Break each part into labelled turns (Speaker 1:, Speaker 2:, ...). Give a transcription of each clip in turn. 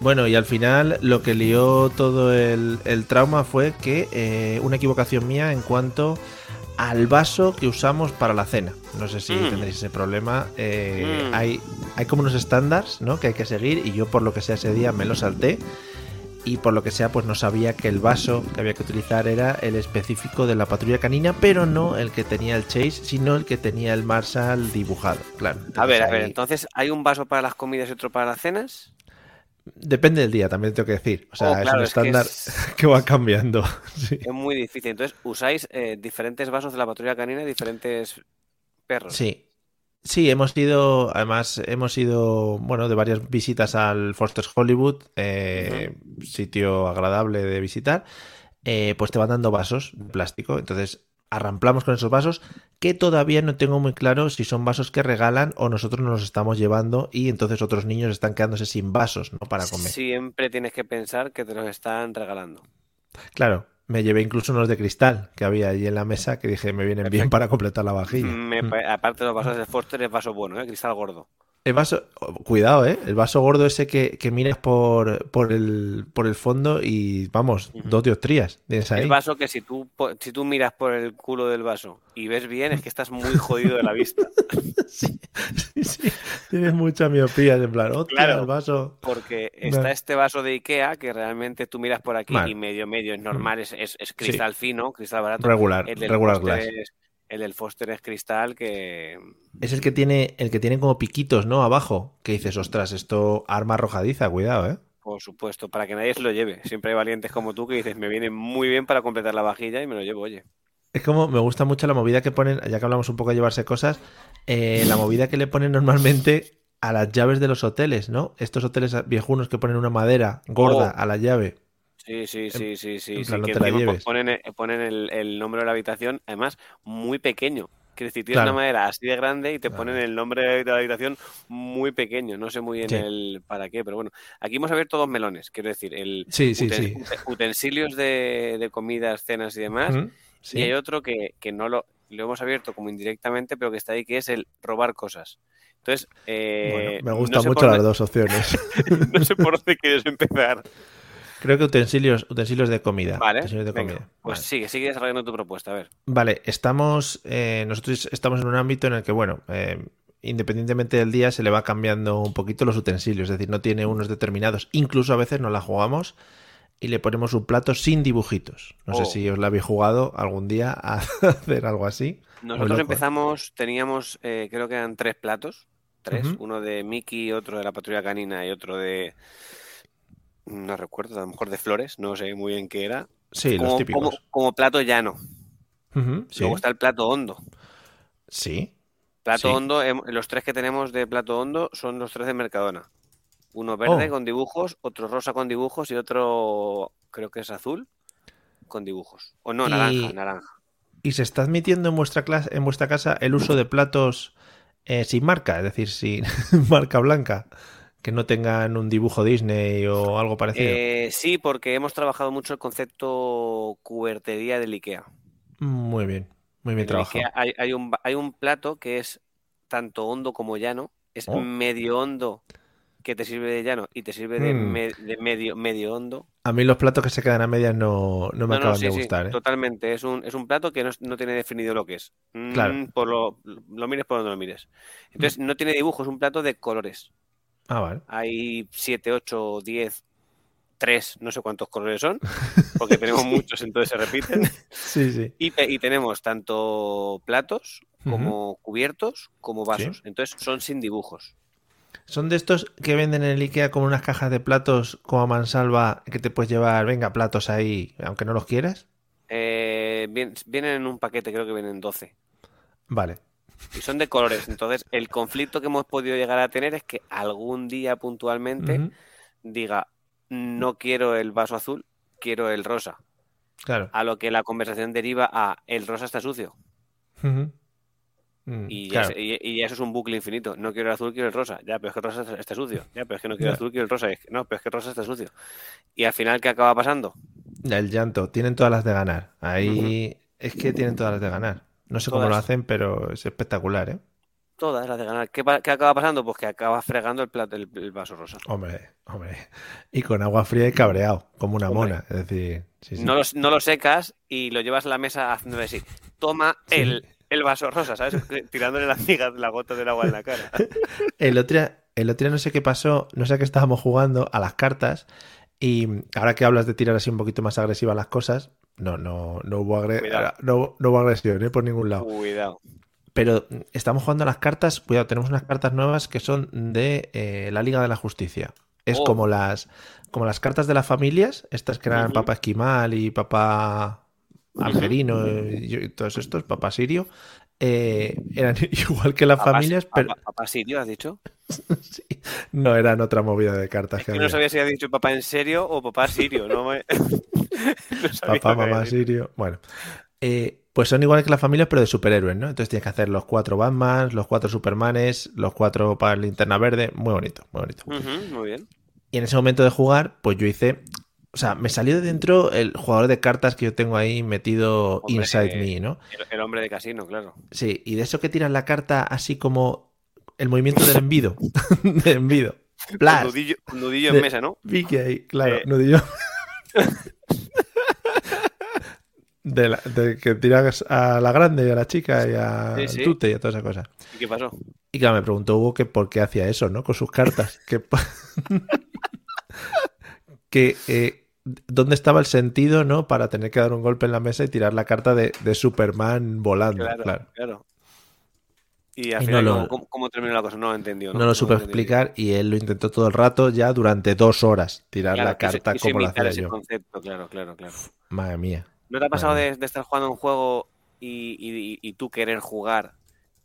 Speaker 1: Bueno, y al final lo que lió todo el, el trauma fue que eh, una equivocación mía en cuanto al vaso que usamos para la cena. No sé si
Speaker 2: Mm.
Speaker 1: tendréis ese problema. Eh,
Speaker 2: Mm.
Speaker 1: hay, hay como unos estándares ¿no? que hay que seguir y yo por lo que sea ese día me lo salté y por lo que sea pues no sabía que el vaso que había que utilizar era el específico de la patrulla canina, pero no el que tenía el Chase, sino el que tenía el Marshall dibujado. Claro.
Speaker 2: A ver, a ver,
Speaker 1: ahí-
Speaker 2: entonces, ¿hay un vaso para las comidas y otro para las cenas?
Speaker 1: Depende del día, también tengo que decir. O sea,
Speaker 2: Oh,
Speaker 1: es
Speaker 2: claro,
Speaker 1: un
Speaker 2: es que
Speaker 1: estándar
Speaker 2: es-
Speaker 1: que va cambiando. Sí.
Speaker 2: Es muy difícil. Entonces, usáis eh, diferentes vasos de la patrulla canina y diferentes perros.
Speaker 1: Sí. Sí, hemos ido, además, hemos ido, bueno, de varias visitas al Foster's Hollywood, eh, sitio agradable de visitar, eh, pues te van dando vasos de plástico, entonces arramplamos con esos vasos, que todavía no tengo muy claro si son vasos que regalan o nosotros nos los estamos llevando y entonces otros niños están quedándose sin vasos, ¿no? Para comer.
Speaker 2: Siempre tienes que pensar que te los están regalando.
Speaker 1: Claro, me llevé incluso unos de cristal que había allí en la mesa que dije me vienen bien para completar la vajilla.
Speaker 2: Me
Speaker 1: Mm.
Speaker 2: pa- aparte de los vasos de Foster, es vaso bueno, ¿eh? Cristal gordo.
Speaker 1: El vaso, cuidado, ¿eh? El vaso gordo ese que, que miras por, por, el, por el fondo y vamos, dos dioptrías.
Speaker 2: El vaso que si tú, si tú miras por el culo del vaso y ves bien, es que estás muy jodido de la vista.
Speaker 1: Sí, sí, sí. Tienes mucha miopía, en plan, hostia,
Speaker 2: Claro.
Speaker 1: el vaso.
Speaker 2: Porque está
Speaker 1: No.
Speaker 2: este vaso de Ikea que realmente tú miras por aquí y medio medio es normal, es, es- es cristal fino, cristal barato.
Speaker 1: Regular,
Speaker 2: El del
Speaker 1: regular glass.
Speaker 2: es- el del Foster es cristal que...
Speaker 1: Es el que tiene, el que tiene como piquitos, ¿no? Abajo. Que dices, ostras, esto arma arrojadiza, cuidado, ¿eh?
Speaker 2: Por supuesto, para que nadie se lo lleve. Siempre hay valientes como tú que dices, me viene muy bien para completar la vajilla y me lo llevo, oye.
Speaker 1: Es como, me gusta mucho la movida que ponen, ya que hablamos un poco de llevarse cosas, eh, la movida que le ponen normalmente a las llaves de los hoteles, ¿no? Estos hoteles viejunos que ponen una madera gorda
Speaker 2: Oh.
Speaker 1: a la llave.
Speaker 2: Sí, sí, sí, sí, sí. sí,
Speaker 1: no
Speaker 2: que
Speaker 1: te lleves.
Speaker 2: ponen, eh, ponen el, el nombre de la habitación, además, muy pequeño. Quiero decir, tienes
Speaker 1: Claro.
Speaker 2: una madera así de grande y te
Speaker 1: Claro.
Speaker 2: ponen el nombre de la habitación muy pequeño. No sé muy bien
Speaker 1: Sí.
Speaker 2: el para qué, pero bueno. Aquí hemos abierto dos melones, quiero decir, el
Speaker 1: Sí,
Speaker 2: utensilios de, de comidas, cenas y demás.
Speaker 1: Sí.
Speaker 2: Y hay otro que, que no lo, lo hemos abierto como indirectamente, pero que está ahí, que es el robar cosas. Entonces, eh,
Speaker 1: Bueno, me
Speaker 2: no
Speaker 1: gustan
Speaker 2: sé
Speaker 1: mucho las
Speaker 2: dónde-
Speaker 1: dos opciones.
Speaker 2: no sé por dónde quieres empezar.
Speaker 1: Creo que utensilios, utensilios de comida.
Speaker 2: Vale,
Speaker 1: utensilios de
Speaker 2: venga,
Speaker 1: comida.
Speaker 2: pues
Speaker 1: Vale.
Speaker 2: sigue, sigue desarrollando tu propuesta, a ver.
Speaker 1: Vale, estamos, eh, nosotros estamos en un ámbito en el que, bueno, eh, independientemente del día, se le va cambiando un poquito los utensilios, es decir, no tiene unos determinados. Incluso a veces no la jugamos y le ponemos un plato sin dibujitos. No sé
Speaker 2: Oh.
Speaker 1: si os la habéis jugado algún día a hacer algo así.
Speaker 2: Nosotros empezamos, teníamos, eh, creo que eran tres platos, tres, uno de Mickey, otro de la patrulla canina y otro de, no recuerdo, a lo mejor de flores, no sé muy bien qué era.
Speaker 1: Sí, los
Speaker 2: como,
Speaker 1: típicos.
Speaker 2: como- como plato llano.
Speaker 1: Sí.
Speaker 2: Luego está el plato hondo.
Speaker 1: Sí.
Speaker 2: Plato
Speaker 1: Sí.
Speaker 2: hondo, los tres que tenemos de plato hondo son los tres de Mercadona. Uno verde
Speaker 1: Oh.
Speaker 2: con dibujos, otro rosa con dibujos y otro creo que es azul con dibujos. O no,
Speaker 1: Y-
Speaker 2: naranja, naranja.
Speaker 1: ¿Y se está admitiendo en vuestra clase, en vuestra casa el uso de platos eh, sin marca? Es decir, sin marca blanca. Que no tengan un dibujo Disney o algo parecido.
Speaker 2: Eh, sí, porque hemos trabajado mucho el concepto cubertería del IKEA.
Speaker 1: Muy bien, muy bien
Speaker 2: En
Speaker 1: trabajado.
Speaker 2: IKEA hay, hay un, hay un plato que es tanto hondo como llano, es
Speaker 1: Oh.
Speaker 2: medio hondo, que te sirve de llano y te sirve de,
Speaker 1: Mm.
Speaker 2: me- de medio, medio hondo.
Speaker 1: A mí los platos que se quedan a medias no, no me
Speaker 2: No, no,
Speaker 1: acaban
Speaker 2: sí,
Speaker 1: de
Speaker 2: sí,
Speaker 1: gustar, ¿eh?
Speaker 2: totalmente. Es un, es un plato que no, no tiene definido lo que es. Mm,
Speaker 1: Claro.
Speaker 2: Por lo, lo mires por donde lo mires. Entonces, no tiene dibujo, es un plato de colores.
Speaker 1: Ah, vale.
Speaker 2: Hay 7, 8, 10, 3, no sé cuántos colores son, porque tenemos muchos, entonces se repiten.
Speaker 1: Sí, sí.
Speaker 2: Y, te- y tenemos tanto platos como cubiertos como vasos. Entonces, son sin dibujos.
Speaker 1: Son de estos que venden en el Ikea como unas cajas de platos como a mansalva que te puedes llevar, venga, platos ahí, aunque no los quieras.
Speaker 2: Eh, vien- vienen en un paquete, creo que vienen 12.
Speaker 1: Vale.
Speaker 2: Y son de colores. Entonces, el conflicto que hemos podido llegar a tener es que algún día puntualmente diga, no quiero el vaso azul, quiero el rosa.
Speaker 1: Claro.
Speaker 2: A lo que la conversación deriva a el rosa está sucio.
Speaker 1: Mm,
Speaker 2: Y, ya
Speaker 1: claro.
Speaker 2: se- y- y eso es un bucle infinito. No quiero el azul, quiero el rosa. Ya, pero es que el rosa está, está sucio. Ya, pero es que no quiero el azul, quiero el rosa. No, pero es que el rosa está sucio. Y al final, ¿qué acaba pasando?
Speaker 1: El llanto, tienen todas las de ganar. Ahí es que tienen todas las de ganar. No sé cómo lo hacen, pero es espectacular, ¿eh?
Speaker 2: Todas las de ganar. ¿Qué, qué acaba pasando? Pues que acaba fregando el, plato, el, el vaso rosa.
Speaker 1: Hombre, hombre. Y con agua fría y cabreado, como una
Speaker 2: Hombre.
Speaker 1: mona. Es decir, sí, sí.
Speaker 2: No, lo, no lo secas y lo llevas a la mesa haciendo así. Toma
Speaker 1: Sí.
Speaker 2: el, el vaso rosa, ¿sabes? Tirándole las migas, la gota del agua en la cara.
Speaker 1: El otro, día- el otro día no sé qué pasó, no sé qué estábamos jugando a las cartas y ahora que hablas de tirar así un poquito más agresiva las cosas, no, no, no hubo, agre- no, no hubo agresión ¿eh? por ningún lado.
Speaker 2: Cuidado.
Speaker 1: Pero mm, estamos jugando a las cartas, cuidado, tenemos unas cartas nuevas que son de eh, la Liga de la Justicia. Es
Speaker 2: Oh.
Speaker 1: como las como las cartas de las familias, estas que eran. Papá Esquimal y Papá Algerino y, y todos estos, Papá Sirio, eh, eran igual que las familias, pero
Speaker 2: papá- papá Sirio, has dicho?
Speaker 1: sí, no eran otra movida de cartas
Speaker 2: Es
Speaker 1: que
Speaker 2: que no
Speaker 1: había.
Speaker 2: sabía si has dicho papá en serio o papá Sirio. No me... no
Speaker 1: Papá, mamá,
Speaker 2: había.
Speaker 1: Sirio. Bueno, eh, pues son iguales que las familias, pero de superhéroes, ¿no? Entonces tienes que hacer los cuatro Batmans, los cuatro Supermanes, los cuatro para linterna verde. Muy bonito, muy bonito.
Speaker 2: Muy bien.
Speaker 1: Y en ese momento de jugar, pues yo hice. O sea, me salió de dentro el jugador de cartas que yo tengo ahí metido
Speaker 2: Hombre,
Speaker 1: inside
Speaker 2: eh,
Speaker 1: me, ¿no?
Speaker 2: El, el hombre de casino, claro.
Speaker 1: Sí, y de eso que tiras la carta así como el movimiento del envido. del envido.
Speaker 2: Nudillo, en mesa, ¿no?
Speaker 1: Vicky ahí, claro,
Speaker 2: Eh.
Speaker 1: nudillo. De, la- de que tiras a la grande y a la chica y a
Speaker 2: Sí,
Speaker 1: tute y a toda esa cosa.
Speaker 2: ¿Y qué pasó?
Speaker 1: Y claro, me preguntó Hugo que por qué hacía eso, ¿no? Con sus cartas. que que eh, dónde estaba el sentido, ¿no? Para tener que dar un golpe en la mesa y tirar la carta de, de Superman volando.
Speaker 2: Claro,
Speaker 1: Claro.
Speaker 2: claro. Y al
Speaker 1: Y
Speaker 2: final,
Speaker 1: no lo-
Speaker 2: ¿cómo, terminó la cosa? No lo entendió.
Speaker 1: No lo supe explicar y él lo intentó todo el rato ya durante dos horas tirar
Speaker 2: Claro,
Speaker 1: la carta
Speaker 2: quiso
Speaker 1: como lo
Speaker 2: imitar
Speaker 1: hacía
Speaker 2: ese
Speaker 1: yo.
Speaker 2: concepto, claro, claro, claro.
Speaker 1: Madre mía.
Speaker 2: ¿No te ha pasado de, de estar jugando un juego y, y- y tú querer jugar,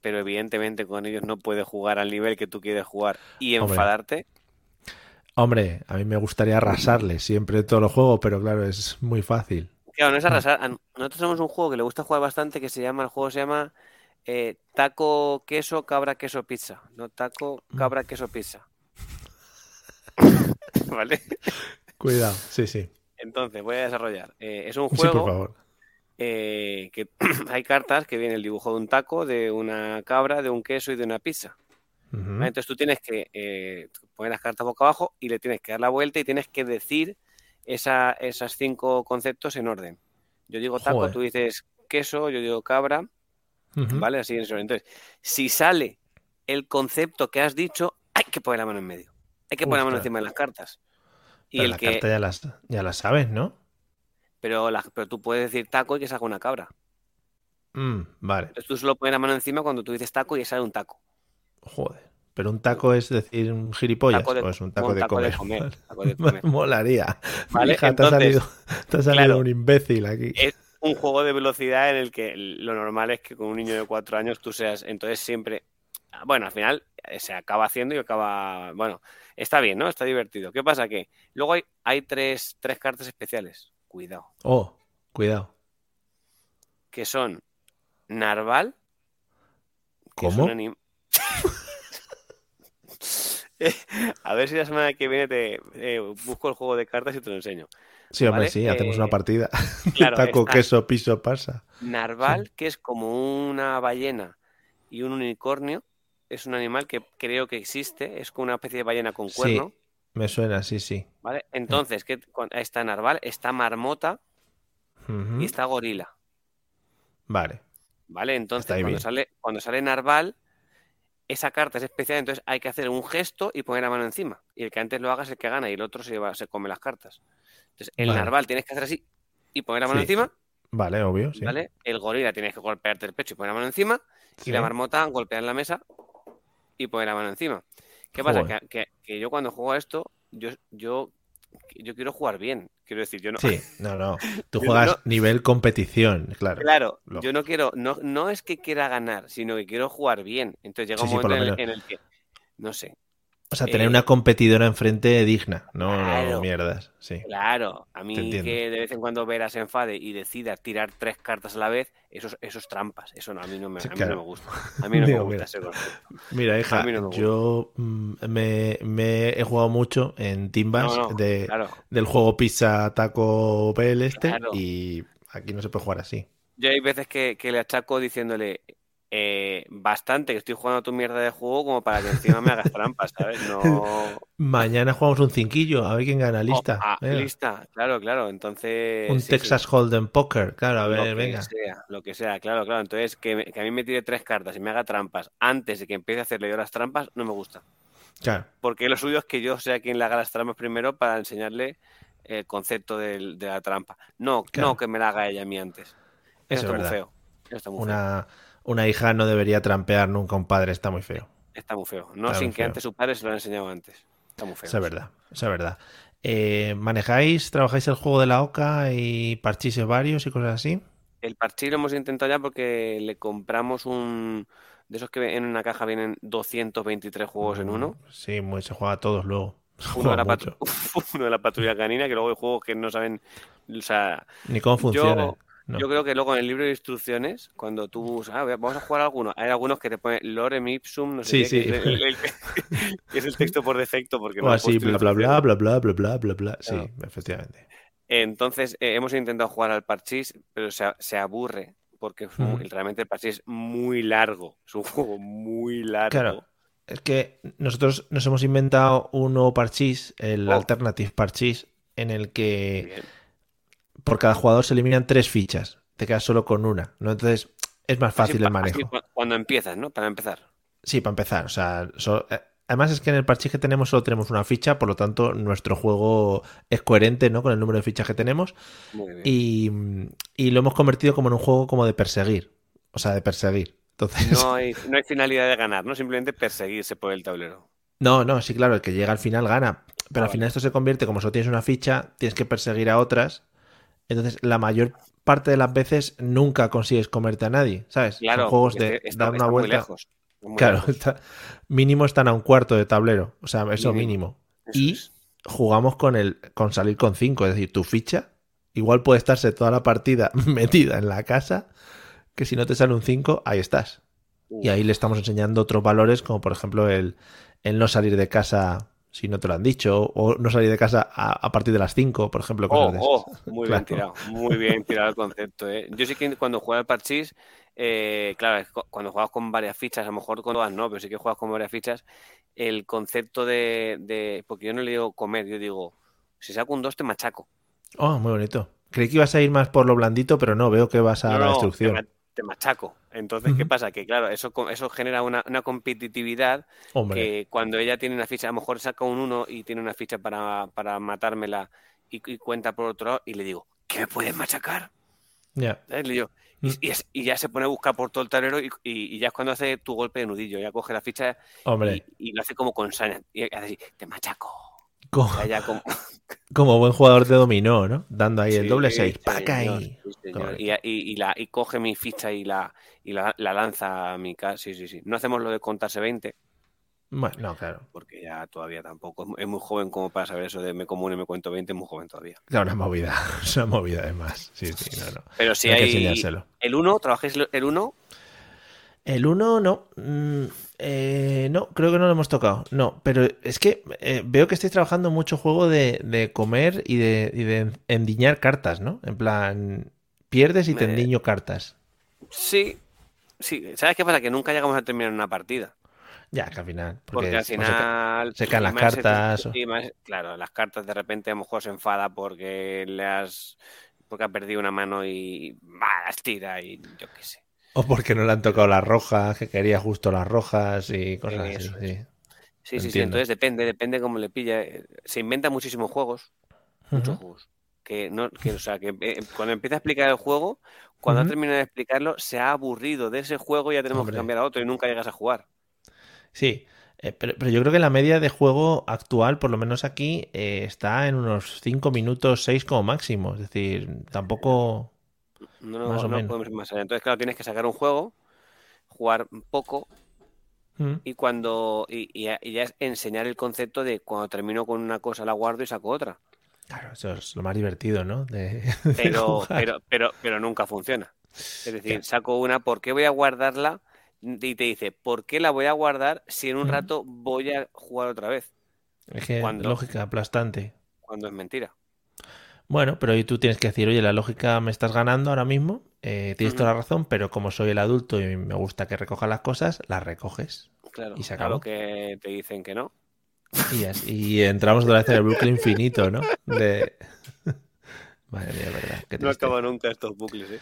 Speaker 2: pero evidentemente con ellos no puedes jugar al nivel que tú quieres jugar y enfadarte?
Speaker 1: Hombre, a mí me gustaría arrasarle siempre en todos los juegos, pero claro, es muy fácil.
Speaker 2: Claro, no es arrasar. A- Nosotros tenemos un juego que le gusta jugar bastante que se llama, el juego se llama eh, taco, queso, cabra, queso, pizza. No, taco,
Speaker 1: Mm.
Speaker 2: cabra, queso, pizza. ¿Vale?
Speaker 1: Cuidado, sí, sí.
Speaker 2: Entonces, voy a desarrollar. Eh, es un
Speaker 1: Sí, por
Speaker 2: juego
Speaker 1: favor.
Speaker 2: eh, que hay cartas que viene el dibujo de un taco, de una cabra, de un queso y de una pizza. Entonces tú tienes que eh, poner las cartas boca abajo y le tienes que dar la vuelta y tienes que decir esa, esas cinco conceptos en orden. Yo digo taco,
Speaker 1: Joder.
Speaker 2: tú dices queso, yo digo cabra. ¿vale? Así en ese orden. Entonces, si sale el concepto que has dicho, hay que poner la mano en medio. Hay que poner la mano encima de las cartas. Y
Speaker 1: Pero
Speaker 2: el
Speaker 1: la
Speaker 2: que,
Speaker 1: carta ya las, ya la sabes, ¿no?
Speaker 2: pero, la- pero tú puedes decir taco y que salga una cabra.
Speaker 1: Mm, vale.
Speaker 2: Entonces tú solo pones la mano encima cuando tú dices taco y sale un taco.
Speaker 1: Joder. Pero un taco es decir un gilipollas
Speaker 2: Taco de-
Speaker 1: o es un taco,
Speaker 2: un
Speaker 1: de,
Speaker 2: taco de
Speaker 1: comer.
Speaker 2: comer, taco de comer.
Speaker 1: Molaría.
Speaker 2: Vale,
Speaker 1: te ha salido, te ha salido
Speaker 2: claro.
Speaker 1: un imbécil aquí.
Speaker 2: es un juego de velocidad en el que lo normal es que con un niño de cuatro años tú seas, entonces siempre, bueno, al final eh, se acaba haciendo y acaba, bueno, está bien, ¿no? Está divertido. ¿Qué pasa? Que luego hay, hay tres, tres cartas especiales, cuidado,
Speaker 1: Oh, cuidado.
Speaker 2: que son Narval, que es
Speaker 1: ¿Cómo?
Speaker 2: un A ver si la semana que viene te eh, busco el juego de cartas y te lo enseño.
Speaker 1: Sí, hombre,
Speaker 2: Vale,
Speaker 1: sí, hacemos
Speaker 2: eh,
Speaker 1: una partida.
Speaker 2: Claro,
Speaker 1: taco, queso, piso, pasa.
Speaker 2: Narval, que es como una ballena y un unicornio, es un animal que creo que existe, es como una especie de ballena con cuerno.
Speaker 1: Sí, me suena, sí, sí.
Speaker 2: ¿Vale? Entonces, ¿qué- cu- está narval, está marmota y está gorila.
Speaker 1: Vale.
Speaker 2: ¿Vale? Entonces, cuando sale, cuando sale narval, esa carta es especial, entonces hay que hacer un gesto y poner la mano encima. Y el que antes lo haga es el que gana y el otro se, lleva, se come las cartas. Entonces, el
Speaker 1: Vale.
Speaker 2: narval tienes que hacer así y poner la mano
Speaker 1: Sí.
Speaker 2: encima,
Speaker 1: Vale, obvio, sí.
Speaker 2: ¿vale? El gorila tienes que golpearte el pecho y poner la mano encima.
Speaker 1: Sí.
Speaker 2: Y la marmota golpear la mesa y poner la mano encima. ¿Qué pasa? Que, que- que yo cuando juego a esto, yo, yo, yo quiero jugar bien. Quiero decir, yo no.
Speaker 1: Sí, no, no. Tú juegas
Speaker 2: no-
Speaker 1: nivel competición, claro.
Speaker 2: Claro,
Speaker 1: Lo-
Speaker 2: yo no quiero, no, no es que quiera ganar, sino que quiero jugar bien. Entonces llega
Speaker 1: Sí,
Speaker 2: un momento el, en el que, no sé,
Speaker 1: O sea, tener
Speaker 2: eh,
Speaker 1: una competidora enfrente digna, no, no
Speaker 2: Claro.
Speaker 1: mierdas. Sí.
Speaker 2: claro, a mí que de vez en cuando Vera se enfade y decida tirar tres cartas a la vez, eso, es- eso es trampas, eso no, a mí no me,
Speaker 1: Sí,
Speaker 2: a mí no me gusta. A mí no me gusta
Speaker 1: mira. Mira, hija,
Speaker 2: A mí no me gusta.
Speaker 1: yo mm, me, me he jugado mucho en Timbas
Speaker 2: No,
Speaker 1: de,
Speaker 2: claro.
Speaker 1: del juego Pizza Taco Bell este y aquí no se puede jugar así.
Speaker 2: Yo hay veces que, que le achaco diciéndole eh, bastante que estoy jugando tu mierda de juego como para que encima me hagas trampas, ¿sabes? No.
Speaker 1: Mañana jugamos un cinquillo, a ver quién gana, lista.
Speaker 2: Oh, ah,
Speaker 1: Venga.
Speaker 2: lista, claro, claro. Entonces.
Speaker 1: Un
Speaker 2: sí, sí.
Speaker 1: Texas Hold'em Poker, claro, a
Speaker 2: Lo
Speaker 1: ver,
Speaker 2: que
Speaker 1: venga.
Speaker 2: sea, lo que sea, claro, claro. Entonces, que, que a mí me tire tres cartas y me haga trampas antes de que empiece a hacerle yo las trampas, no me gusta.
Speaker 1: Claro,
Speaker 2: Porque lo suyo es que yo sea quien le haga las trampas primero para enseñarle el concepto de, la trampa. No,
Speaker 1: Claro.
Speaker 2: no que me la haga ella a mí antes. Eso,
Speaker 1: Eso es
Speaker 2: está muy feo. Eso está muy feo.
Speaker 1: Una, hija no debería trampear nunca a un padre, está muy feo.
Speaker 2: Está muy feo. No
Speaker 1: Está
Speaker 2: sin que
Speaker 1: feo.
Speaker 2: antes su padre se lo haya enseñado antes. Está muy feo.
Speaker 1: Eso es verdad, eso es verdad. Eh, ¿Manejáis, trabajáis el juego de la OCA y parchises varios y cosas así?
Speaker 2: El parchís lo hemos intentado ya porque le compramos un... De esos que en una caja vienen 223 juegos en uno.
Speaker 1: Sí, muy, se juega a todos luego.
Speaker 2: Uno de, la
Speaker 1: mucho.
Speaker 2: patru- uno de la patrulla canina, que luego hay juegos que no saben... O sea,
Speaker 1: Ni cómo funciona.
Speaker 2: yo,
Speaker 1: no.
Speaker 2: yo creo que luego en el libro de instrucciones, cuando tú... Ah, vamos a jugar a alguno. Hay algunos que te ponen lorem ipsum, no sé
Speaker 1: Sí,
Speaker 2: qué,
Speaker 1: sí.
Speaker 2: que es el, el- que es el texto por defecto. Porque no
Speaker 1: O
Speaker 2: lo
Speaker 1: así, bla, bla, bla, bla, bla, bla, bla, bla, bla. Sí, efectivamente.
Speaker 2: Entonces, eh, hemos intentado jugar al parchís, pero se, se aburre, porque realmente el parchís es muy largo. Es un juego muy largo.
Speaker 1: Claro. Es que nosotros nos hemos inventado un nuevo parchís, el
Speaker 2: Oh.
Speaker 1: Alternative Parchís, en el que
Speaker 2: Bien.
Speaker 1: Por cada jugador se eliminan tres fichas. Te quedas solo con una, ¿no? Entonces es más fácil
Speaker 2: Así
Speaker 1: el manejo.
Speaker 2: cu- cuando empiezas, ¿no? Para empezar.
Speaker 1: Sí, para empezar. O sea, so- eh, además es que en el parchís que tenemos solo tenemos una ficha, por lo tanto nuestro juego es coherente, ¿no? Con el número de fichas que tenemos.
Speaker 2: Muy bien.
Speaker 1: Y, y lo hemos convertido como en un juego como de perseguir. O sea, de perseguir. Entonces,
Speaker 2: No hay, no hay finalidad de ganar, ¿no? Simplemente perseguirse por el tablero.
Speaker 1: no, no, sí, claro, el que llega al final gana. Pero
Speaker 2: Ah,
Speaker 1: al final esto se convierte, como solo tienes una ficha, tienes que perseguir a otras. Entonces, la mayor parte de las veces nunca consigues comerte a nadie, ¿sabes? Son
Speaker 2: Claro,
Speaker 1: juegos
Speaker 2: porque
Speaker 1: de
Speaker 2: está-
Speaker 1: dar una vuelta.
Speaker 2: lejos,
Speaker 1: Claro,
Speaker 2: lejos.
Speaker 1: está- mínimo están a un cuarto de tablero. O sea, eso
Speaker 2: Mínimo. Eso
Speaker 1: y
Speaker 2: es.
Speaker 1: jugamos con el con salir con cinco, es decir, tu ficha igual puede estarse toda la partida metida en la casa, que si no te sale un 5, ahí estás. Y ahí le estamos enseñando otros valores, como por ejemplo el, el no salir de casa si no te lo han dicho, o no salir de casa a, a partir de las 5, por ejemplo, cosas
Speaker 2: Oh, oh, muy
Speaker 1: Claro.
Speaker 2: bien tirado, muy bien tirado el concepto. ¿eh? Yo sí que cuando juego al parchís, eh, claro, cuando juegas con varias fichas, a lo mejor con todas no, pero sí que juegas con varias fichas, el concepto de, de- porque yo no le digo comer, yo digo, si saco un 2 te machaco.
Speaker 1: Oh, muy bonito. Creí que ibas a ir más por lo blandito, pero no, veo que vas a
Speaker 2: No,
Speaker 1: la destrucción.
Speaker 2: Te, ma- te machaco. Entonces, ¿qué pasa? Que claro, eso, eso genera una, una competitividad
Speaker 1: Hombre,
Speaker 2: que cuando ella tiene una ficha, a lo mejor saca un 1 y tiene una ficha para, para matármela y, y cuenta por otro lado y le digo, ¿qué me puedes machacar?
Speaker 1: ya.
Speaker 2: ¿Sabes? Le digo,
Speaker 1: Mm.
Speaker 2: y, y es- y ya se pone a buscar por todo el tablero y, ya es cuando hace tu golpe de nudillo, ya coge la ficha
Speaker 1: Hombre,
Speaker 2: y, lo hace como con saña y hace así, te machaco.
Speaker 1: co-
Speaker 2: Ya, ya como,
Speaker 1: como buen jugador de dominó, ¿no? Dando ahí el doble 6.
Speaker 2: sí,
Speaker 1: ¡Paca ahí!
Speaker 2: Señor. Y, y- y la, y coge mi ficha y la, y la, la lanza a mi casa. Sí, sí, sí. No hacemos lo de contarse 20,
Speaker 1: Bueno, no, claro.
Speaker 2: porque ya todavía tampoco. Es mu- Es muy joven como para saber eso de me como uno y me cuento 20, es muy joven todavía.
Speaker 1: Claro, una movida. Es una movida además. Sí, sí, no, no.
Speaker 2: Pero si
Speaker 1: Hay que
Speaker 2: hay.
Speaker 1: enseñárselo.
Speaker 2: el 1, ¿trabajáis el 1?
Speaker 1: El 1 no. Mm, eh, no, creo que no lo hemos tocado. No, pero es que eh, veo que estáis trabajando mucho juego de, de comer y de, y de endiñar cartas, ¿no? En plan, pierdes y te endiño cartas.
Speaker 2: Sí. Sí. ¿Sabes qué pasa? Que nunca llegamos a terminar una partida.
Speaker 1: Ya, que al final.
Speaker 2: Porque, al final.
Speaker 1: Se, caen las cartas.
Speaker 2: claro, las cartas de repente a lo mejor se enfada porque le has. Porque ha perdido una mano y. Va, las tira y yo qué sé.
Speaker 1: O porque no le han tocado las rojas, que quería justo las rojas y cosas así. Sí,
Speaker 2: sí, sí, sí, Entonces depende, depende cómo le pilla. Se inventan muchísimos juegos. Muchos juegos. Que no, que, o sea, que eh, cuando empieza a explicar el juego, cuando ha terminado de explicarlo, se ha aburrido de ese juego y ya tenemos que cambiar a otro y nunca llegas a jugar.
Speaker 1: Sí, eh, pero, yo creo que la media de juego actual, por lo menos aquí, eh, está en unos 5 minutos, 6 como máximo. Es decir, tampoco.
Speaker 2: No, no, más o menos. podemos ir más allá. Entonces, claro, tienes que sacar un juego, jugar poco y cuando y, ya, es enseñar el concepto de cuando termino con una cosa la guardo y saco otra.
Speaker 1: Claro, eso es lo más divertido, ¿no?
Speaker 2: pero, pero, pero, pero nunca funciona. Es decir, saco una, ¿por qué voy a guardarla? y te dice, ¿por qué la voy a guardar si en un rato voy a jugar otra vez?
Speaker 1: Es que lógica aplastante.
Speaker 2: Cuando es mentira.
Speaker 1: Bueno, pero tú tienes que decir, oye, la lógica me estás ganando ahora mismo, eh, tienes toda la razón, pero como soy el adulto y me gusta que recoja las cosas, las recoges.
Speaker 2: Claro, y se acabó. que te dicen que no.
Speaker 1: Y, y entramos otra vez en el bucle infinito, ¿no? De... Madre mía, verdad.
Speaker 2: no acaba nunca estos bucles, ¿eh?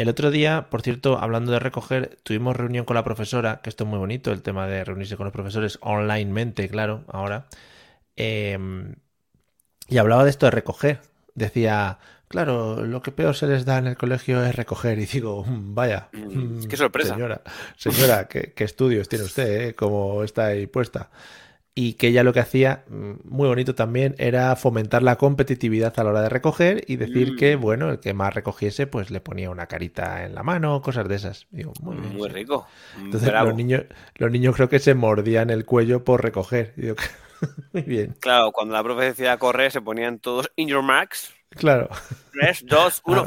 Speaker 1: El otro día, por cierto, hablando de recoger, tuvimos reunión con la profesora, que esto es muy bonito, el tema de reunirse con los profesores onlinemente, claro, ahora. Em, y hablaba de esto de recoger. Decía, claro, lo que peor se les da en el colegio es recoger. Y digo, mm, vaya.
Speaker 2: Mm, qué sorpresa.
Speaker 1: Señora, señora, ¿qué, estudios tiene usted? Eh? ¿Cómo está ahí puesta? Y que ella lo que hacía, mm, muy bonito también, era fomentar la competitividad a la hora de recoger y decir que, mm. bueno, el que más recogiese, pues le ponía una carita en la mano, cosas de esas.
Speaker 2: muy, rico.
Speaker 1: Entonces los niños, los niños creo que se mordían el cuello por recoger. muy bien.
Speaker 2: Claro, cuando la profe decía correr, se ponían todos in your marks.
Speaker 1: Claro.
Speaker 2: 3, 2, 1.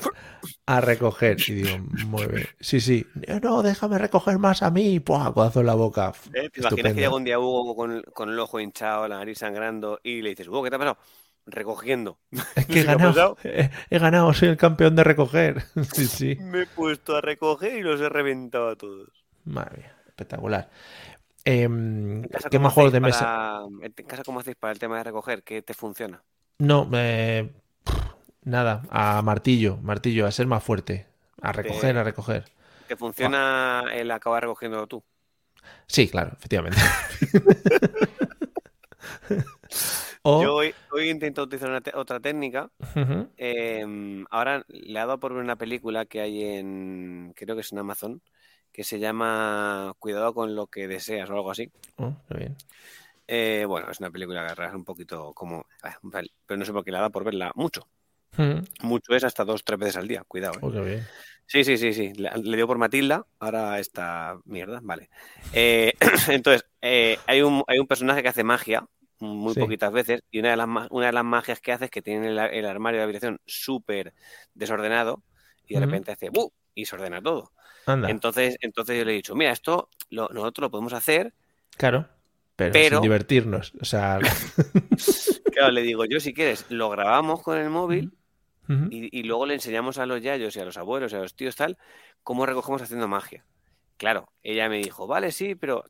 Speaker 1: A, recoger. Y digo, muy bien. Sí, sí. No, déjame recoger más a mí. Pua, codazo en la boca.
Speaker 2: ¿Eh? ¿Te imaginas que llega un día Hugo con, con, el ojo hinchado, la nariz sangrando y le dices, Hugo, ¿qué te ha pasado? Recogiendo.
Speaker 1: Es que he ganado. He, ganado, soy el campeón de recoger. sí, sí.
Speaker 2: Me he puesto a recoger y los he reventado a todos.
Speaker 1: Madre mía, espectacular. Eh, ¿Qué más juegos de mesa?
Speaker 2: ¿En casa cómo hacéis para el tema de recoger? ¿Qué te funciona?
Speaker 1: No, eh, Nada, a martillo, martillo, a ser más fuerte. A recoger, a recoger.
Speaker 2: ¿Que funciona el acabar recogiendo tú?
Speaker 1: Sí, claro, efectivamente.
Speaker 2: Yo hoy, hoy intento utilizar otra técnica. Em, ahora le he dado por ver una película que hay en, creo que es en Amazon, que se llama Cuidado con lo que deseas o algo así.
Speaker 1: Oh, bien.
Speaker 2: Eh, bueno, es una película que es un poquito como... Ah, pero no sé por qué le he dado por verla mucho. Mucho es hasta dos, tres veces al día, cuidado. ¿eh? Sí, sí, sí, sí. Le, dio por Matilda, ahora esta mierda, vale. Eh, entonces, eh, hay, un, hay un personaje que hace magia muy poquitas veces y una de, las, una de las magias que hace es que tiene el, armario de habitación súper desordenado y de repente hace ¡bu! y se ordena todo. Entonces, entonces yo le he dicho, mira, esto nosotros lo podemos hacer.
Speaker 1: Claro. Pero, sin divertirnos. O sea.
Speaker 2: claro, le digo, yo si quieres, lo grabamos con el móvil y, luego le enseñamos a los yayos y a los abuelos y a los tíos tal cómo recogemos haciendo magia. Claro, ella me dijo, vale, sí, pero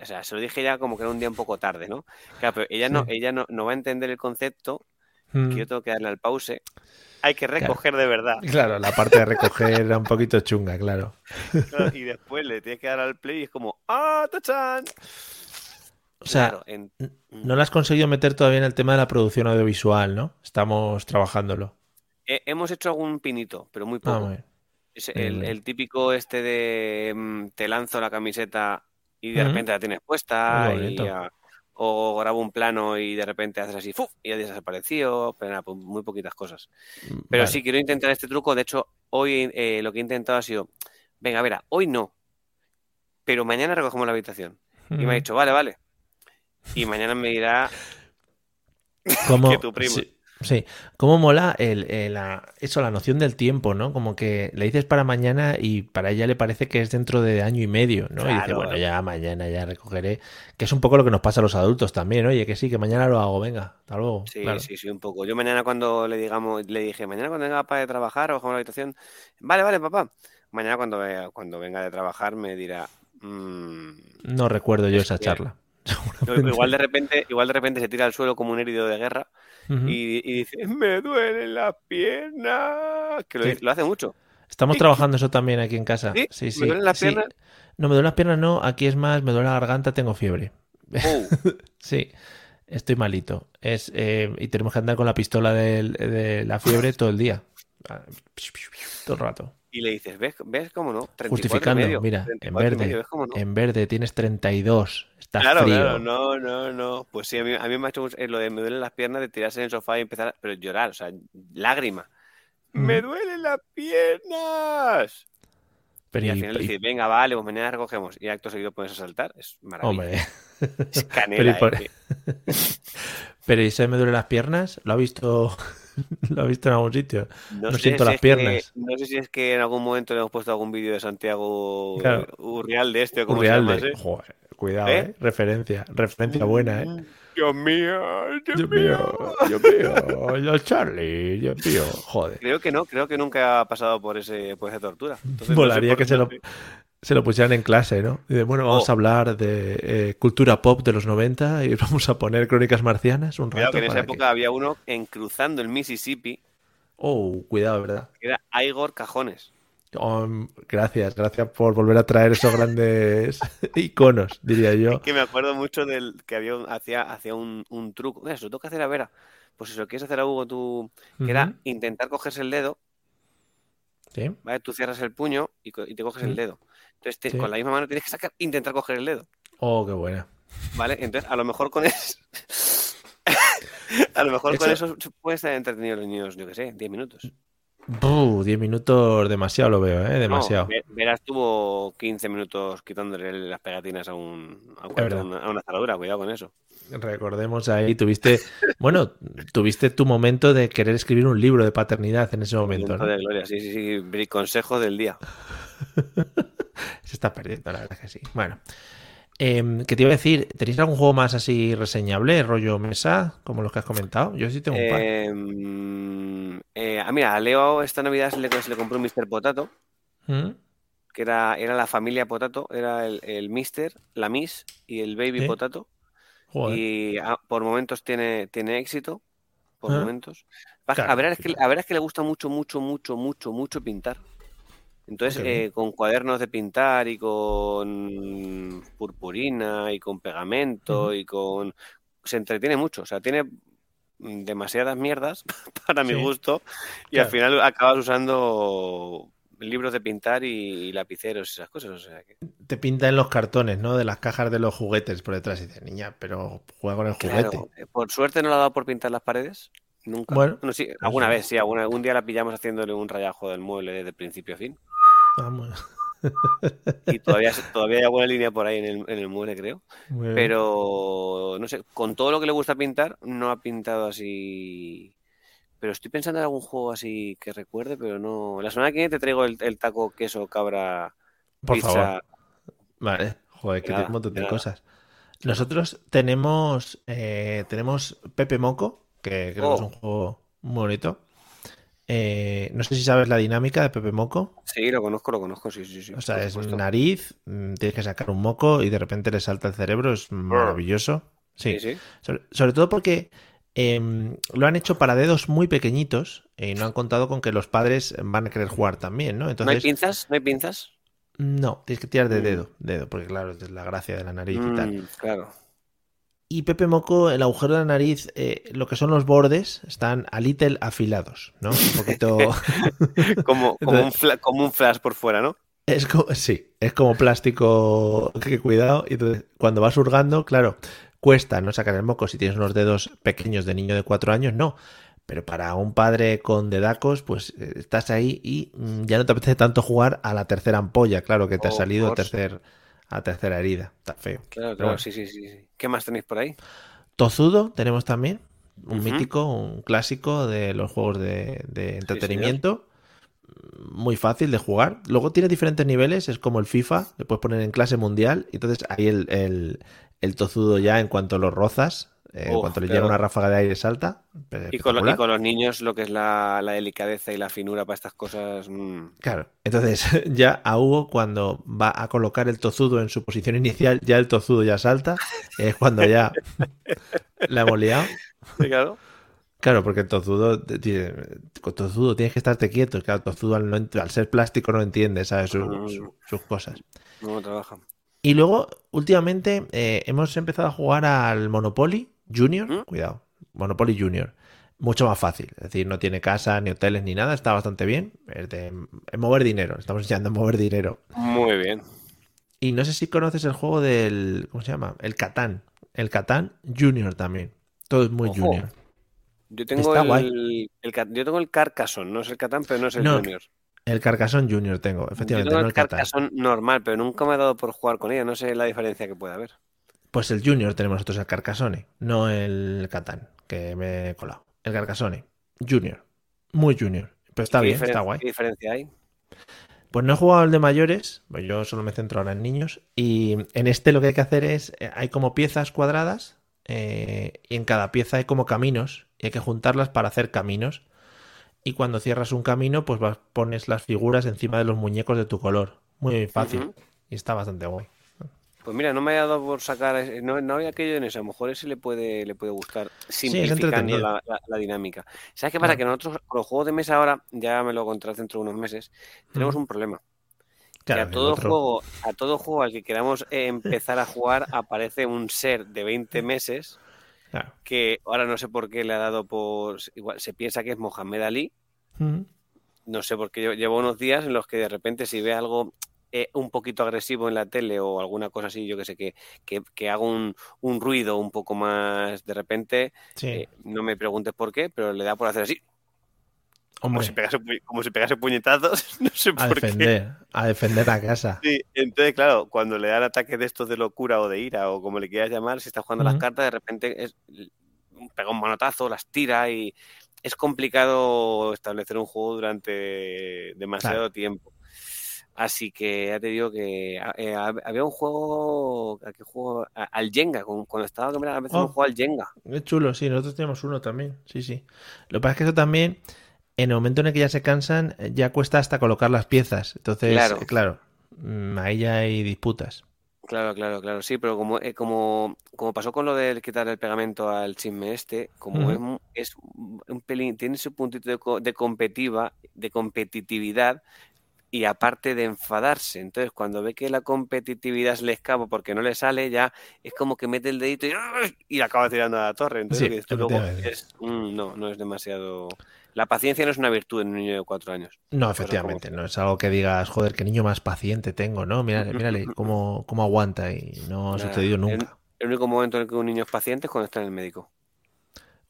Speaker 2: o sea, se lo dije ya como que era un día un poco tarde, ¿no? Claro, pero ella no, ella no, no va a entender el concepto que yo tengo que darle al pause. Hay que recoger de verdad.
Speaker 1: Claro, la parte de recoger era un poquito chunga, claro.
Speaker 2: y después le tienes que dar al play y es como, ¡ah, tachan!
Speaker 1: O sea, no la has conseguido meter todavía en el tema de la producción audiovisual, ¿no? Estamos trabajándolo
Speaker 2: hemos hecho algún pinito, pero muy poco. Ah, es el, típico este de mm, te lanzo la camiseta y de repente la tienes puesta o grabo un plano y de repente haces así ¡fuf! y ya desaparecido, pero pues muy poquitas cosas. Mm, pero sí quiero intentar este truco, de hecho hoy eh, lo que he intentado ha sido, venga, a ver, hoy no, pero mañana recogemos la habitación. Y me ha dicho, vale, vale. Y mañana me dirá que tu primo.
Speaker 1: Sí, cómo mola el, la, eso, la noción del tiempo, ¿no? Como que le dices para mañana y para ella le parece que es dentro de año y medio, ¿no? Y dice, bueno, ya mañana ya recogeré, que es un poco lo que nos pasa a los adultos también, oye, que sí, que mañana lo hago, venga, hasta luego.
Speaker 2: Sí, sí, sí, un poco. Yo mañana cuando le digamos, le dije, mañana cuando venga papá de trabajar o con la habitación, vale, vale, papá. Mañana cuando, cuando venga de trabajar me dirá, mm,
Speaker 1: No recuerdo yo
Speaker 2: Es
Speaker 1: esa
Speaker 2: que-
Speaker 1: charla.
Speaker 2: Igual de repente, igual de repente se tira al suelo como un herido de guerra y, y dice, me duelen las piernas. Que lo,
Speaker 1: Sí.
Speaker 2: lo hace mucho.
Speaker 1: Estamos trabajando eso también aquí en casa.
Speaker 2: ¿Sí?
Speaker 1: Sí,
Speaker 2: ¿Me duelen las piernas?
Speaker 1: No, me duelen las piernas, no. Aquí es más, me duele la garganta, tengo fiebre.
Speaker 2: Oh,
Speaker 1: Sí, estoy malito. Es, eh, y tenemos que andar con la pistola de, la fiebre todo el día. Ah, Todo el rato.
Speaker 2: Y le dices, ¿ves, ¿ves cómo no? 34 y
Speaker 1: Justificando,
Speaker 2: medio,
Speaker 1: mira, en
Speaker 2: 34 y
Speaker 1: verde.
Speaker 2: medio, ¿ves cómo no?
Speaker 1: En verde tienes 32. Está
Speaker 2: Claro,
Speaker 1: frío.
Speaker 2: claro, no, no, no. Pues sí, a mí, a mí me ha hecho mucho- eh, lo de me duelen las piernas de tirarse en el sofá y empezar, a- pero llorar, o sea, lágrima. ¡Me
Speaker 1: Ujú.
Speaker 2: duelen las piernas!
Speaker 1: Pero
Speaker 2: Y al
Speaker 1: y-
Speaker 2: final
Speaker 1: y-
Speaker 2: dices, venga, vale, pues mañana recogemos. Y acto seguido a saltar. Es maravilloso.
Speaker 1: hombre.
Speaker 2: Es
Speaker 1: Pero
Speaker 2: canela,
Speaker 1: y por-
Speaker 2: eh,
Speaker 1: Pero ¿y se me duelen las piernas? ¿Lo ha visto? ¿Lo ha visto en algún sitio? no
Speaker 2: sé
Speaker 1: siento
Speaker 2: si
Speaker 1: las
Speaker 2: que-
Speaker 1: piernas.
Speaker 2: no sé si es que en algún momento le hemos puesto algún vídeo de Santiago
Speaker 1: Claro.
Speaker 2: Urrial de este o como se llama
Speaker 1: Joder, cuidado,
Speaker 2: ¿Eh?
Speaker 1: ¿eh? Referencia. Referencia buena, ¿eh?
Speaker 2: Dios mío, Dios,
Speaker 1: Dios
Speaker 2: mío.
Speaker 1: Dios mío, yo Charlie, Dios mío, joder.
Speaker 2: Creo que no, creo que nunca ha pasado por ese por esa tortura. Entonces, no sé
Speaker 1: Molaría
Speaker 2: por
Speaker 1: que se lo. Se lo pusieran en clase, ¿no? Y de, bueno, vamos
Speaker 2: Oh.
Speaker 1: a hablar de eh, cultura pop de los 90 y vamos a poner crónicas marcianas un rato.
Speaker 2: que en esa
Speaker 1: que-
Speaker 2: época había uno en cruzando el Mississippi
Speaker 1: Oh, cuidado, ¿verdad?
Speaker 2: que era Igor Cajones.
Speaker 1: Oh, gracias, gracias por volver a traer esos grandes iconos, diría yo.
Speaker 2: Que me acuerdo mucho del que había un- hacía, hacía un, un truco. Mira, se lo toca hacer a Vera. Pues si lo quieres hacer a Hugo, tú. Que era intentar cogerse el dedo,
Speaker 1: Sí,
Speaker 2: ¿vale? Tú cierras el puño y, te coges el dedo. Entonces, te-
Speaker 1: Sí.
Speaker 2: con la misma mano tienes que sacar, intentar coger el dedo,
Speaker 1: Oh, qué buena.
Speaker 2: ¿vale? Entonces, a lo mejor con eso. a lo mejor con
Speaker 1: Eso-
Speaker 2: puede estar entretenido los niños, yo qué sé, 10 minutos.
Speaker 1: Buh, 10 minutos demasiado lo veo, ¿eh?
Speaker 2: No,
Speaker 1: Demasiado.
Speaker 2: Ve- Vera estuvo 15 minutos quitándole las pegatinas a, un, a, una, a una cerradura, cuidado con eso.
Speaker 1: Recordemos ahí, tuviste, bueno, tuviste tu momento de querer escribir un libro de paternidad en ese momento,
Speaker 2: Momento
Speaker 1: ¿no?
Speaker 2: de gloria, sí, sí, sí. Consejo del día.
Speaker 1: Se está perdiendo, la verdad que sí. Bueno, Em, ¿qué te iba a decir? ¿Tenéis algún juego más así reseñable, rollo mesa, como los que has comentado? Yo sí tengo un par.
Speaker 2: Eh, mm, eh, ah, mira, a Leo esta Navidad se le, se le compró un Mr. Potato,
Speaker 1: ¿Mm?
Speaker 2: que era, era la familia Potato, era el, el Mr., la Miss y el Baby. Potato.
Speaker 1: Joder.
Speaker 2: Y ah, por momentos tiene, tiene éxito, por
Speaker 1: Ah.
Speaker 2: momentos. Va-
Speaker 1: Claro.
Speaker 2: A ver, es que, a ver, es que le gusta mucho, mucho, mucho, mucho, mucho pintar. Entonces,
Speaker 1: Ok.
Speaker 2: eh, con cuadernos de pintar y con purpurina y con pegamento
Speaker 1: Ujú.
Speaker 2: y con... Se entretiene mucho, o sea, tiene demasiadas mierdas para mi
Speaker 1: Sí.
Speaker 2: gusto y
Speaker 1: Claro.
Speaker 2: al final acabas usando libros de pintar y, lapiceros y esas cosas. O sea, que...
Speaker 1: Te pinta en los cartones, ¿no? De las cajas de los juguetes por detrás. Y dices, niña, pero juega con el juguete.
Speaker 2: Claro, eh, por suerte no le ha dado por pintar las paredes. Nunca.
Speaker 1: Bueno,
Speaker 2: sí, alguna vez, sí. Alguna, algún día la pillamos haciéndole un rayajo del mueble desde principio a fin.
Speaker 1: Vamos.
Speaker 2: Y todavía, todavía hay alguna línea por ahí en el, en el mueble, creo. Pero, no sé, con todo lo que le gusta pintar, no ha pintado así. Pero estoy pensando en algún juego así que recuerde, pero no. La semana que viene te traigo el, el taco queso cabra
Speaker 1: Por
Speaker 2: pizza.
Speaker 1: favor. Vale. Joder, que tiene un montón de
Speaker 2: nada.
Speaker 1: cosas. Nosotros tenemos, eh, tenemos Pepe Moco, que creo que es
Speaker 2: Oh.
Speaker 1: un juego muy bonito. Eh, no sé si sabes la dinámica de Pepe Moco.
Speaker 2: Sí, lo conozco, lo conozco, sí, sí, sí.
Speaker 1: O sea, es nariz, mm, tienes que sacar un moco y de repente le salta el cerebro. Es maravilloso. Sí.
Speaker 2: Sí, sí.
Speaker 1: Sobre, sobre todo porque em, lo han hecho para dedos muy pequeñitos y no han contado con que los padres van a querer jugar también, ¿no?
Speaker 2: ¿No hay
Speaker 1: Entonces,
Speaker 2: pinzas? ¿No hay pinzas?
Speaker 1: no, tienes que tirar de
Speaker 2: Mm.
Speaker 1: dedo, dedo, porque claro, es la gracia de la nariz y tal.
Speaker 2: Mm, claro.
Speaker 1: Y Pepe Moco, el agujero de la nariz, eh, lo que son los bordes, están a little afilados, ¿no? Un poquito...
Speaker 2: Como, un fla- como un flash por fuera, ¿no?
Speaker 1: Es como, sí, es como plástico, que cuidado. Y entonces, cuando vas hurgando, claro, cuesta no sacar el moco si tienes unos dedos pequeños de niño de cuatro años, no. Pero para un padre con dedacos, pues eh, estás ahí y mm, ya no te apetece tanto jugar a la tercera ampolla, claro, que te ha salido
Speaker 2: course.
Speaker 1: A tercera herida. Está feo.
Speaker 2: Claro, claro,
Speaker 1: bueno.
Speaker 2: sí, sí, sí. ¿Qué más tenéis por ahí?
Speaker 1: Tozudo tenemos también, un mítico, un clásico de los juegos de, de entretenimiento. Muy fácil de jugar. Luego tiene diferentes niveles, es como el FIFA, le puedes poner en clase mundial. Y entonces ahí el, el, el tozudo ya, en cuanto lo rozas, Eh,
Speaker 2: Uf,
Speaker 1: cuando le llega una ráfaga de aire salta. pe-
Speaker 2: Y con, lo- y
Speaker 1: espectacular.
Speaker 2: con los niños lo que es la, la delicadeza y la finura para estas cosas. mm.
Speaker 1: Claro, entonces ya a Hugo cuando va a colocar el tozudo en su posición inicial, ya el tozudo ya salta, es cuando ya la hemos liado.
Speaker 2: Sí, claro.
Speaker 1: Claro, porque el tozudo, tiene- con tozudo tienes que estarte quieto. Claro, el tozudo al, no al ser plástico no entiende, ¿sabes? Su- su- sus cosas.
Speaker 2: No trabaja.
Speaker 1: Y luego, últimamente, eh, hemos empezado a jugar al Monopoly Junior.
Speaker 2: ¿Mm?
Speaker 1: Cuidado, Monopoly Junior. Mucho más fácil. Es decir, no tiene casa, ni hoteles, ni nada. Está bastante bien. Es de es mover dinero. Estamos enseñando a mover dinero.
Speaker 2: Muy bien.
Speaker 1: Y no sé si conoces el juego del. ¿Cómo se llama? El Catán. El Catán Junior también. Todo es muy
Speaker 2: Ojo.
Speaker 1: Junior.
Speaker 2: Yo tengo
Speaker 1: Está
Speaker 2: el,
Speaker 1: guay.
Speaker 2: el yo tengo el Carcassonne, no es el Catán, pero no es el
Speaker 1: No,
Speaker 2: Junior.
Speaker 1: El Carcassonne Junior tengo,
Speaker 2: Yo
Speaker 1: efectivamente,
Speaker 2: tengo
Speaker 1: no
Speaker 2: el. Carcassonne normal, pero nunca me ha dado por jugar con ella. No sé la diferencia que puede haber.
Speaker 1: Pues el Junior tenemos nosotros el Carcassonne, no el Catán, que me he colado. El Carcassonne Junior. Muy Junior. Pero está
Speaker 2: ¿Qué
Speaker 1: bien, está guay.
Speaker 2: ¿Qué diferencia hay?
Speaker 1: Pues no he jugado al de mayores, pues yo solo me centro ahora en niños. Y en este lo que hay que hacer es, eh, hay como piezas cuadradas eh, y en cada pieza hay como caminos y hay que juntarlas para hacer caminos. Y cuando cierras un camino, pues vas- pones las figuras encima de los muñecos de tu color. Muy fácil. Y está bastante guay.
Speaker 2: Pues mira, no me ha dado por sacar. No, no había aquello en eso. A lo mejor ese le puede, le puede gustar. Simplificando
Speaker 1: entretenido.
Speaker 2: la, la- la dinámica. ¿Sabes qué pasa? Que nosotros, con los juegos de mesa ahora, ya me lo contarás dentro de unos meses, tenemos un problema.
Speaker 1: Claro,
Speaker 2: que a todo
Speaker 1: otro-
Speaker 2: juego, a todo juego al que queramos empezar a jugar, aparece un ser de 20 meses
Speaker 1: claro.
Speaker 2: que ahora no sé por qué le ha dado por. Igual se piensa que es Mohamed Ali. No sé por qué lle- llevo unos días en los que de repente si ve algo eh, un poquito agresivo en la tele o alguna cosa así, yo que sé, que, que, que haga un, un ruido un poco más de repente,
Speaker 1: Sí.
Speaker 2: eh, no me preguntes por qué, pero le da por hacer así, como si pegase, como si pegase puñetazos, no sé
Speaker 1: a
Speaker 2: por qué.
Speaker 1: defender, a defender la casa.
Speaker 2: Sí, entonces, claro, cuando le dan ataques de estos de locura o de ira o como le quieras llamar, si está jugando las cartas, de repente es, pega un manotazo, las tira y es complicado establecer un juego durante demasiado
Speaker 1: Claro.
Speaker 2: tiempo. Así que ya te digo que eh, había un juego, ¿a qué juego? A- Al Jenga, con- cuando estaba que a veces
Speaker 1: Oh.
Speaker 2: un juego al Jenga.
Speaker 1: Es chulo, sí, nosotros tenemos uno también. Sí, sí. Lo que pasa es que eso también, en el momento en el que ya se cansan, eh, ya cuesta hasta colocar las piezas. Entonces,
Speaker 2: Claro.
Speaker 1: eh, claro, mm, ahí ya hay disputas.
Speaker 2: Claro, claro, claro, sí, pero como, eh, como, como pasó con lo de quitar el pegamento al chisme este, como es, es un pelín, tiene su puntito de, de competitiva, de competitividad y aparte de enfadarse. Entonces, cuando ve que la competitividad se le escapa porque no le sale, ya es como que mete el dedito y, y acaba tirando a la torre. Entonces,
Speaker 1: Sí,
Speaker 2: luego es, mm, no, no es demasiado. La paciencia no es una virtud en un niño de cuatro años.
Speaker 1: No, efectivamente,
Speaker 2: como-
Speaker 1: no es algo que digas, joder, qué niño más paciente tengo, ¿no? Mírale, mírale cómo, cómo aguanta y no ha sucedido
Speaker 2: el-
Speaker 1: nunca.
Speaker 2: El único momento en el que un niño es paciente es cuando está en el médico.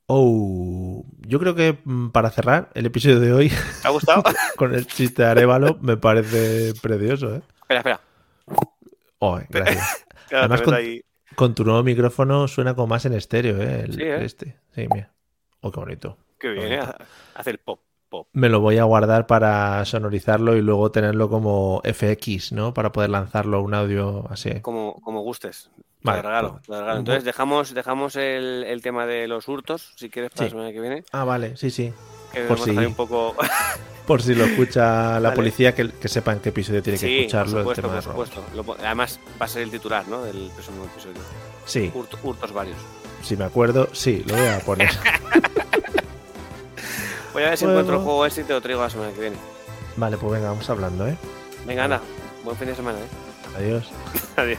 Speaker 1: Oh, yo creo que mm, para cerrar el episodio de hoy
Speaker 2: ¿Te ha gustado?
Speaker 1: con el chiste de Arevalo me parece precioso, ¿eh?
Speaker 2: espera, espera.
Speaker 1: Oh, gracias.
Speaker 2: Claro,
Speaker 1: Además, con-
Speaker 2: meto ahí.
Speaker 1: Con tu nuevo micrófono suena como más en estéreo, ¿eh? El,
Speaker 2: Sí, ¿eh?
Speaker 1: Este. Sí, mira. Oh, qué bonito.
Speaker 2: Qué bien,
Speaker 1: bonito.
Speaker 2: ¿eh? Hace el pop, pop.
Speaker 1: Me lo voy a guardar para sonorizarlo y luego tenerlo como FX, ¿no? Para poder lanzarlo un audio así.
Speaker 2: Como, como gustes. Te
Speaker 1: Vale,
Speaker 2: lo regalo,
Speaker 1: pues,
Speaker 2: te lo regalo. Entonces dejamos, dejamos el, el tema de los hurtos, si quieres, para
Speaker 1: Sí.
Speaker 2: la semana que viene.
Speaker 1: Ah, vale, sí, sí.
Speaker 2: Que
Speaker 1: Por si-
Speaker 2: un poco.
Speaker 1: Por si lo escucha la
Speaker 2: Vale.
Speaker 1: policía, que, que sepan qué episodio tiene que
Speaker 2: por
Speaker 1: escucharlo. el tema
Speaker 2: por supuesto. Lo además, va a ser el titular, ¿no? Del próximo episodio.
Speaker 1: Sí,
Speaker 2: Hurto- hurtos varios.
Speaker 1: si me acuerdo, sí, lo voy a poner.
Speaker 2: Voy a ver si
Speaker 1: Bueno.
Speaker 2: encuentro el juego ese y te lo traigo la semana que viene.
Speaker 1: vale, pues venga, vamos hablando, ¿eh?
Speaker 2: Venga, anda. Buen fin de semana, ¿eh?
Speaker 1: Adiós.
Speaker 2: Adiós.